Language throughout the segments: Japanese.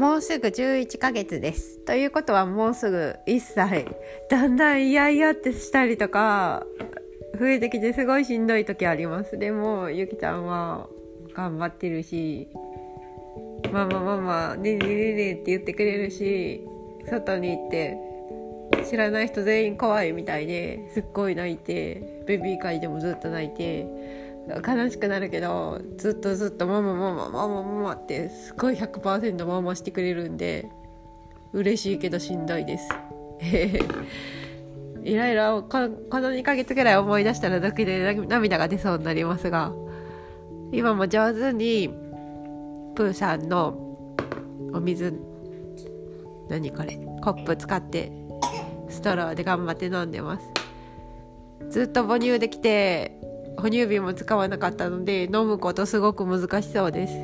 もうすぐ11ヶ月です。ということはもうすぐ1歳。だんだんイヤイヤってしたりとか増えてきてすごいしんどい時あります。でもゆきちゃんは頑張ってるしママママねねねねって言ってくれるし外に行って知らない人全員怖いみたいですっごい泣いてベビーカーでもずっと泣いて悲しくなるけどずっとずっとママママママママってすごい100%ママしてくれるんで嬉しいけどしんどいです。いろいろこの2ヶ月ぐらい思い出したらだけで涙が出そうになりますが今も上手にプーさんのお水何これコップ使ってストローで頑張って飲んでますずっと母乳できて哺乳瓶も使わなかったので飲むことすごく難しそうです。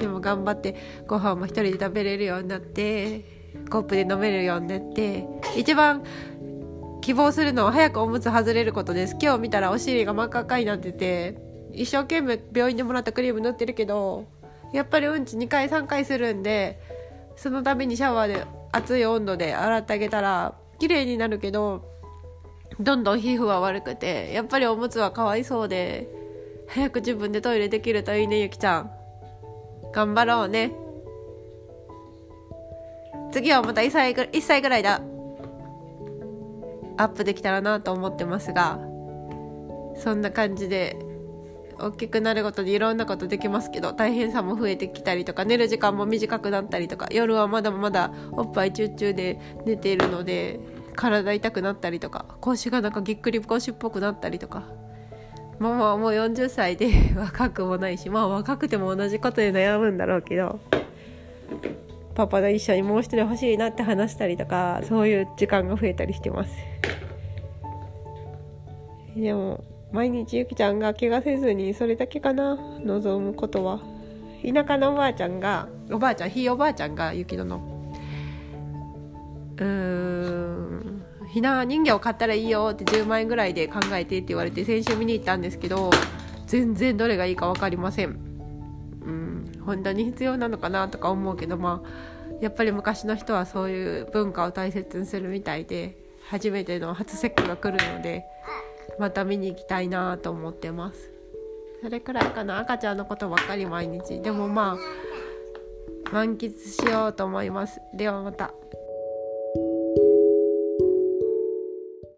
でも頑張ってご飯も一人で食べれるようになってコップで飲めるようになって一番希望するのは早くおむつ外れることです。今日見たらお尻が真っ赤っかになってて一生懸命病院でもらったクリーム塗ってるけどやっぱりうんち2回3回するんでそのためにシャワーで熱い温度で洗ってあげたら綺麗になるけどどんどん皮膚は悪くてやっぱりおむつはかわいそうで早く自分でトイレできるといいねゆきちゃん。頑張ろうね。次はまた1歳ぐ ,1 歳ぐらいだ。アップできたらなと思ってますがそんな感じで大きくなるごとにいろんなことできますけど大変さも増えてきたりとか寝る時間も短くなったりとか夜はまだまだおっぱいチューチューで寝ているので体痛くなったりとか腰がなんかぎっくり腰っぽくなったりとか。ママはもう40歳で 若くもないしまあ若くても同じことで悩むんだろうけどパパと一緒にもう一人欲しいなって話したりとかそういう時間が増えたりしてます。でも毎日ゆきちゃんが怪我せずにそれだけかな望むことは。田舎のおばあちゃんがおばあちゃんひいおばあちゃんがゆきのの。うーん。ひな人形を買ったらいいよって10万円ぐらいで考えてって言われて先週見に行ったんですけど全然どれがいいか分かりません。うん本当に必要なのかなとか思うけどまあやっぱり昔の人はそういう文化を大切にするみたいで初めての初節句が来るのでまた見に行きたいなと思ってます。それくらいかな。赤ちゃんのことばっかり毎日。でもまあ満喫しようと思います。ではまた。